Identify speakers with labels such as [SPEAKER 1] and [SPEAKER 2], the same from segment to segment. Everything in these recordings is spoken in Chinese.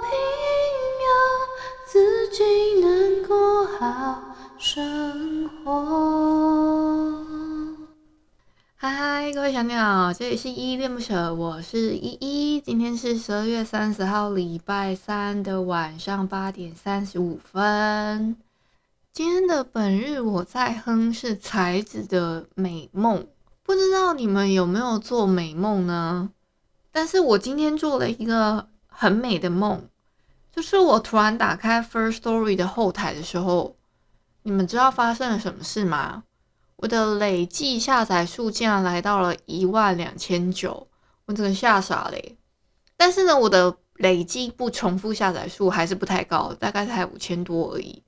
[SPEAKER 1] 平庸，自己能过好生活。嗨嗨，各位小鸟，这里是依依恋不舍，我是依依。今天是十二月三十号，礼拜三的晚上八点三十五分。今天的本日我在哼是才子的《美梦》，不知道你们有没有做美梦呢？但是我今天做了一个很美的梦，就是我突然打开 First Story 的后台的时候，你们知道发生了什么事吗？我的累计下载数竟然来到了一万两千九，我整个吓傻了。但是呢，我的累计不重复下载数还是不太高，大概才五千多而已。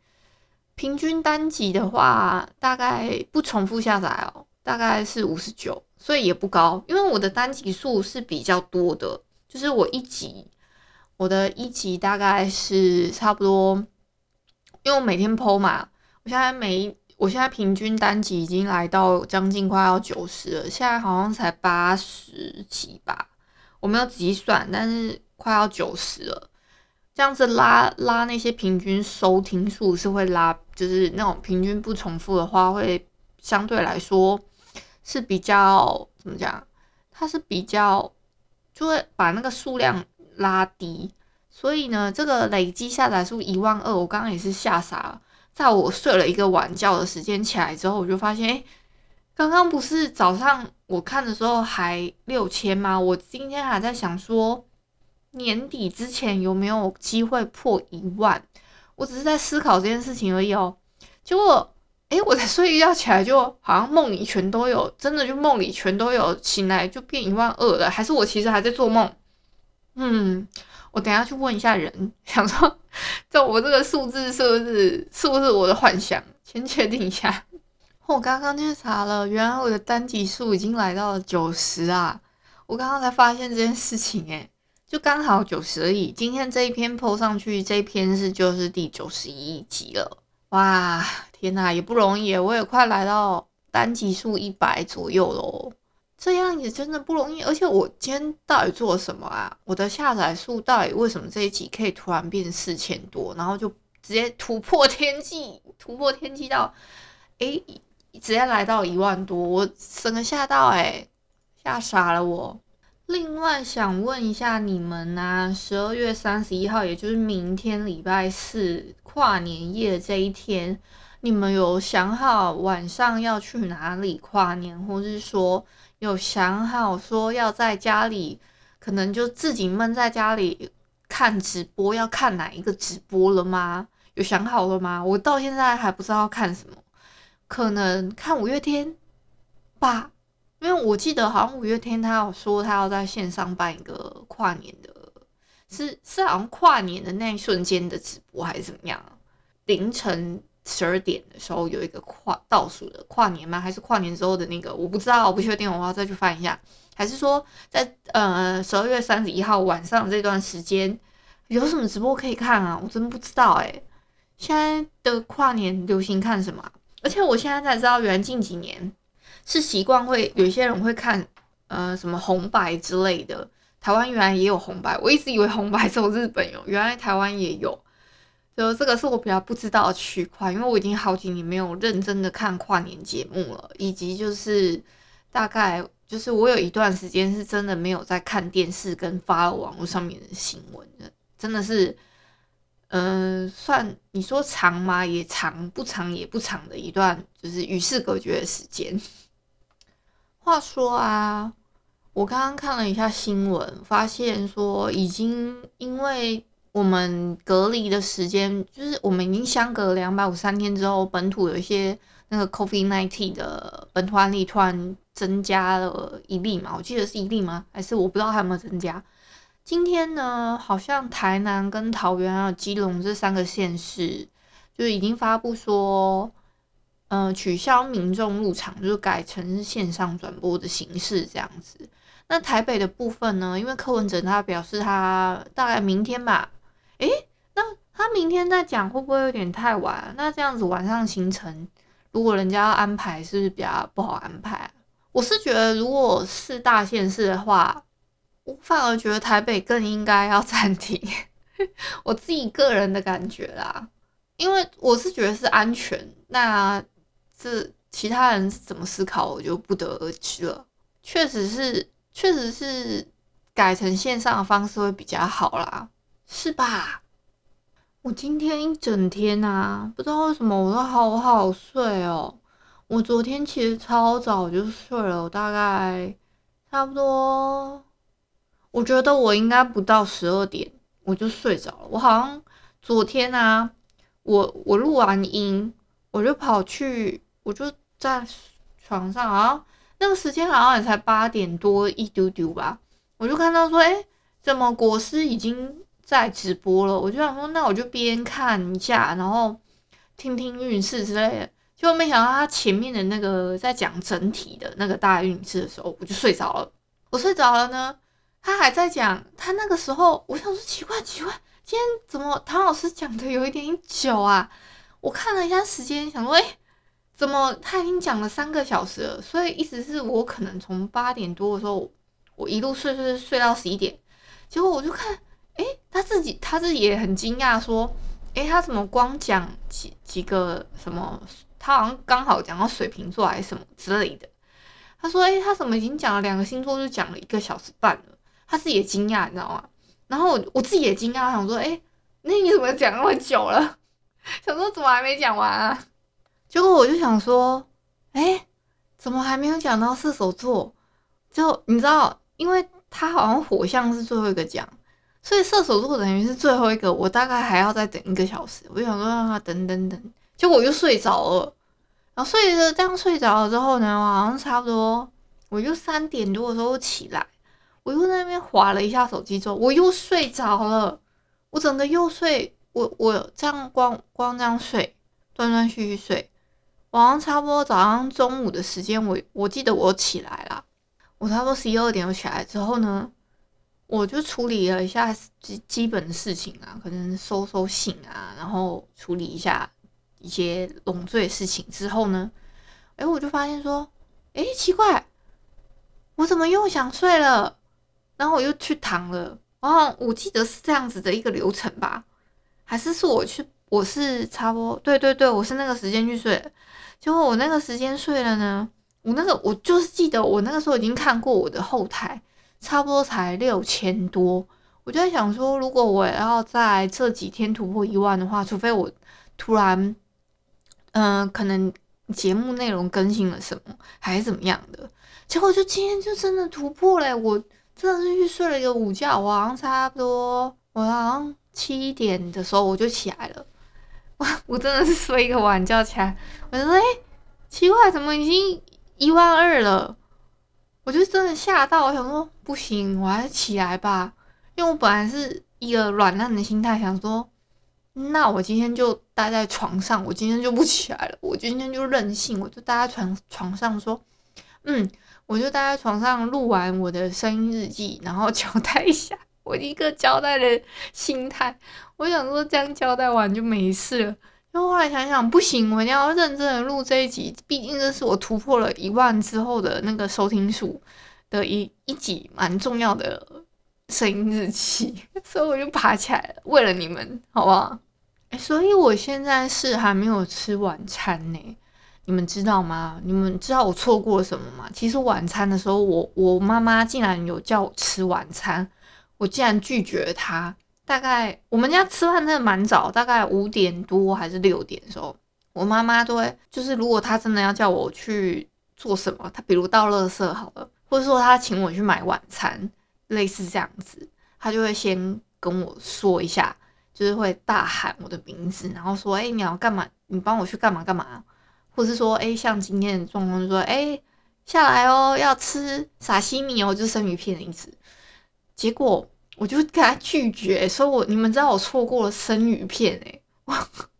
[SPEAKER 1] 平均单集的话，大概不重复下载哦，大概是五十九，所以也不高。因为我的单集数是比较多的，就是我一集，我的一集大概是差不多，因为我每天 po 嘛，我现在每。我现在平均单集已经来到将近快要九十了，现在好像才八十几吧，我没有仔细算，但是快要九十了。这样子拉拉那些平均收听数是会拉，就是那种平均不重复的话，会相对来说是比较怎么讲？它是比较就会把那个数量拉低，所以呢，这个累计下载数一万二，我刚刚也是吓傻了。在我睡了一个晚觉的时间起来之后，我就发现，哎，刚刚不是早上我看的时候还六千吗？我今天还在想说，年底之前有没有机会破一万？我只是在思考这件事情而已哦。结果，哎，我才睡一觉起来，就好像梦里全都有，真的就梦里全都有，醒来就变一万二了，还是我其实还在做梦？嗯。我等下去问一下人，想说，就我这个数字是不是是不是我的幻想？先确定一下。我刚刚去查了，原来我的单集数已经来到了九十啊！我刚刚才发现这件事情，诶，就刚好九十而已。今天这一篇 po 上去，这一篇是就是第九十一集了。哇，天哪，也不容易，我也快来到单集数一百左右喽。这样也真的不容易，而且我今天到底做了什么啊？我的下载数到底为什么这一集可以突然变四千多，然后就直接突破天际，突破天际到，诶，直接来到一万多，我整个吓到诶，吓傻了我。另外想问一下你们啊，十二月三十一号，也就是明天礼拜四跨年夜这一天，你们有想好晚上要去哪里跨年，或是说？有想好说要在家里，可能就自己闷在家里看直播，要看哪一个直播了吗？有想好了吗？我到现在还不知道看什么，可能看五月天吧，因为我记得好像五月天他有说他要在线上办一个跨年的，是是好像跨年的那一瞬间的直播还是怎么样？凌晨。十二点的时候有一个跨倒数的跨年吗？还是跨年之后的那个？我不知道，我不确定，我要再去翻一下。还是说在呃十二月三十一号晚上这段时间有什么直播可以看啊？我真不知道哎、现在的跨年流行看什么？而且我现在才知道，原来近几年是习惯会有些人会看呃什么红白之类的。台湾原来也有红白，我一直以为红白只有日本有，原来台湾也有。就这个是我比较不知道的区块，因为我已经好几年没有认真的看跨年节目了，以及就是大概就是我有一段时间是真的没有在看电视跟发网络上面的新闻的，真的是，嗯、算你说长吗？也长，不长也不长的一段就是与世隔绝的时间。话说啊，我刚刚看了一下新闻，发现说已经因为我们隔离的时间，就是我们已经相隔两百五十三天之后，本土有一些那个 COVID-19 的本土案例突然增加了一例嘛，我记得是一例吗？还是我不知道还有没有增加？今天呢，好像台南跟桃园还有基隆这三个县市，就已经发布说。呃，取消民众入场，就是改成线上转播的形式这样子。那台北的部分呢？因为柯文哲他表示他大概明天吧。诶、那他明天再讲会不会有点太晚？那这样子晚上行程，如果人家要安排，是不是比较不好安排？我是觉得，如果是大县市的话，我反而觉得台北更应该要暂停。我自己个人的感觉啦，因为我是觉得是安全。那这其他人是怎么思考，我就不得而知了。确实是，确实是改成线上的方式会比较好啦，是吧？我今天一整天啊，不知道为什么我都好好睡哦。我昨天其实超早就睡了，我大概差不多，我觉得我应该不到十二点我就睡着了。我好像昨天啊，我我录完音，我就跑去。我就在床上，好像那个时间好像也才八点多一丢丢吧。我就看到说，哎、怎么国师已经在直播了？我就想说，那我就边看一下，然后听听运势之类的。结果没想到他前面的那个在讲整体的那个大运势的时候，我就睡着了。我睡着了呢，他还在讲。他那个时候，我想说奇怪奇怪，今天怎么唐老师讲的有一点久啊？我看了一下时间，想说，哎、怎么他已经讲了三个小时了？所以意思是我可能从八点多的时候，我一路睡睡睡到十一点，结果我就看，他自己他自己也很惊讶，说，诶，他怎么光讲几几个什么？他好像刚好讲到水瓶座还是什么之类的。他说，诶，他怎么已经讲了两个星座就讲了一个小时半了？他自己也惊讶，你知道吗？然后我我自己也惊讶，想说，诶，那你怎么讲那么久了？想说怎么还没讲完啊？结果我就想说，哎，怎么还没有讲到射手座？就你知道，因为他好像火象是最后一个讲，所以射手座等于是最后一个。我大概还要再等一个小时。我想说让他等等等，结果我就睡着了。然后睡着这样睡着了之后呢，我好像差不多，我就三点多的时候起来，我又在那边滑了一下手机之后，我又睡着了。我整个又睡，我我这样光光这样睡，断断续续睡。晚上差不多早上中午的时间，我我记得我起来了，我差不多十一二点我起来之后呢，我就处理了一下基基本的事情啊，可能收收信啊，然后处理一下一些农罪事情之后呢，哎，我就发现说，哎，奇怪，我怎么又想睡了？然后我又去躺了，然后我记得是这样子的一个流程吧，还是是我去？我是差不多，对对对，我是那个时间去睡。结果我那个时间睡了呢，我那个我就是记得我那个时候已经看过我的后台，差不多才六千多。我就在想说，如果我要在这几天突破一万的话，除非我突然，嗯、可能节目内容更新了什么，还是怎么样的。结果就今天就真的突破了，我真的是去睡了一个午觉，我好像差不多，我好像七点的时候我就起来了。我 我真的是睡一个晚觉起来，我就说，哎、奇怪，怎么已经一万二了？我就真的吓到，我想说不行，我还是起来吧，因为我本来是一个软烂的心态，想说，那我今天就待在床上，我今天就不起来了，我今天就任性，我就待在床床上说，嗯，我就待在床上录完我的声音日记，然后交代一下。我一个交代的心态，我想说这样交代完就没事了。后来想想不行，我一定要认真的录这一集，毕竟这是我突破了一万之后的那个收听数的一一集蛮重要的声音日期，所以我就爬起来了，为了你们，好不好？所以我现在是还没有吃晚餐呢，你们知道吗？你们知道我错过了什么吗？其实晚餐的时候，我我妈妈竟然有叫我吃晚餐。我竟然拒绝了她。大概我们家吃饭真的蛮早，大概五点多还是六点的时候，我妈妈都会就是如果她真的要叫我去做什么，她比如倒垃圾好了，或者说她请我去买晚餐，类似这样子，她就会先跟我说一下，就是会大喊我的名字，然后说：“哎、你要干嘛？你帮我去干嘛干嘛？”或是说：“哎、像今天的状况，就说：哎、下来哦，要吃沙西米哦，就是生鱼片的意思。”结果我就跟他拒绝，说我你们知道我错过了生鱼片哎，我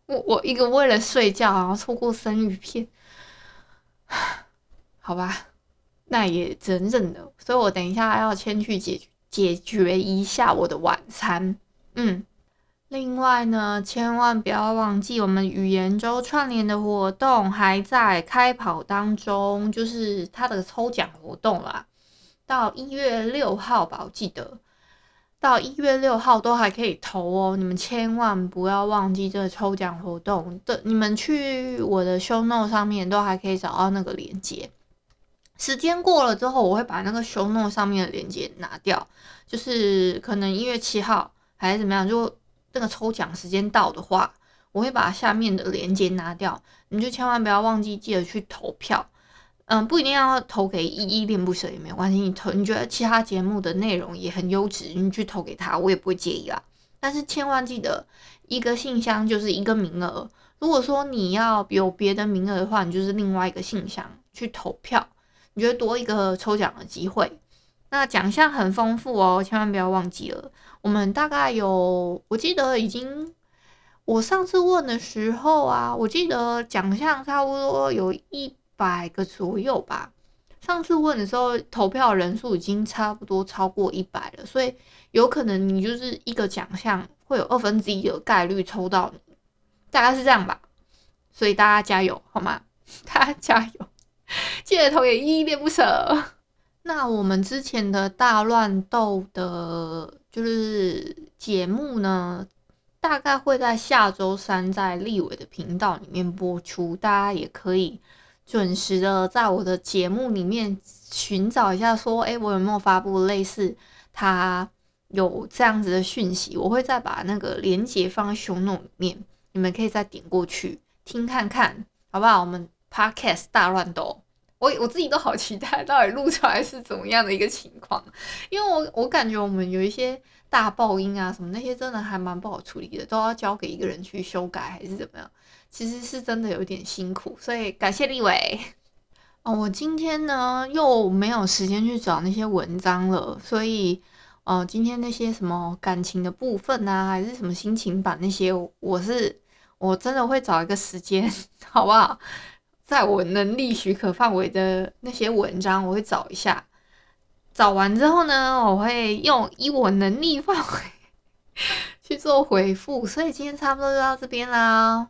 [SPEAKER 1] 我我一个为了睡觉然后错过生鱼片，好吧，那也只能认了。所以我等一下要先去解解决一下我的晚餐。嗯，另外呢，千万不要忘记我们语言周串联的活动还在开跑当中，就是它的抽奖活动啦。到一月六号吧，我记得到一月六号都还可以投哦，你们千万不要忘记这个抽奖活动的。你们去我的 show note 上面都还可以找到那个链接。时间过了之后，我会把那个 show note 上面的链接拿掉，就是可能一月七号还是怎么样，就那个抽奖时间到的话，我会把下面的链接拿掉，你就千万不要忘记记得去投票。嗯，不一定要投给依依恋不舍也没有关系。你投，你觉得其他节目的内容也很优质，你去投给他，我也不会介意啦。但是千万记得，一个信箱就是一个名额。如果说你要有别的名额的话，你就是另外一个信箱去投票，你觉得多一个抽奖的机会。那奖项很丰富哦，千万不要忘记了。我们大概有，我记得已经，我上次问的时候啊，我记得奖项差不多有一。百个左右吧。上次问的时候，投票人数已经差不多超过一百了，所以有可能你就是一个奖项会有二分之一的概率抽到你，大概是这样吧。所以大家加油好吗？大家加油，记得投给依依恋不舍。那我们之前的大乱斗的，就是节目呢，大概会在下周三在立伟的频道里面播出，大家也可以。准时的在我的节目里面寻找一下，说，哎，我有没有发布类似他有这样子的讯息？我会再把那个连接放在 show note 里面，你们可以再点过去听看看，好不好？我们 podcast 大乱斗，我我自己都好期待，到底录出来是怎么样的一个情况？因为我我感觉我们有一些大爆音啊什么那些，真的还蛮不好处理的，都要交给一个人去修改还是怎么样？其实是真的有点辛苦，所以感谢立伟。哦，我今天呢又没有时间去找那些文章了，所以，呃，今天那些什么感情的部分啊，还是什么心情版那些，我是我真的会找一个时间，好不好？在我能力许可范围的那些文章，我会找一下。找完之后呢，我会用以我能力范围 去做回复。所以今天差不多就到这边啦。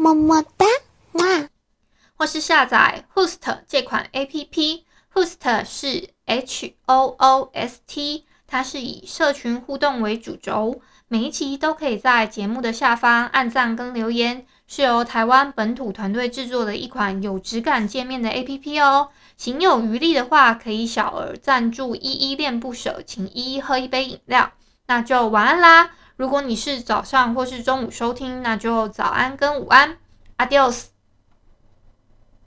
[SPEAKER 1] 么么哒，哇！或是下载 Host 这款 A P P，Host 是 H O O S T，它是以社群互动为主轴，每一期都可以在节目的下方按赞跟留言，是由台湾本土团队制作的一款有质感界面的 APP 哦。行有余力的话，可以小额赞助依依恋不舍，请依依喝一杯饮料。那就晚安啦。如果你是早上或是中午收听，那就早安跟午安，Adios。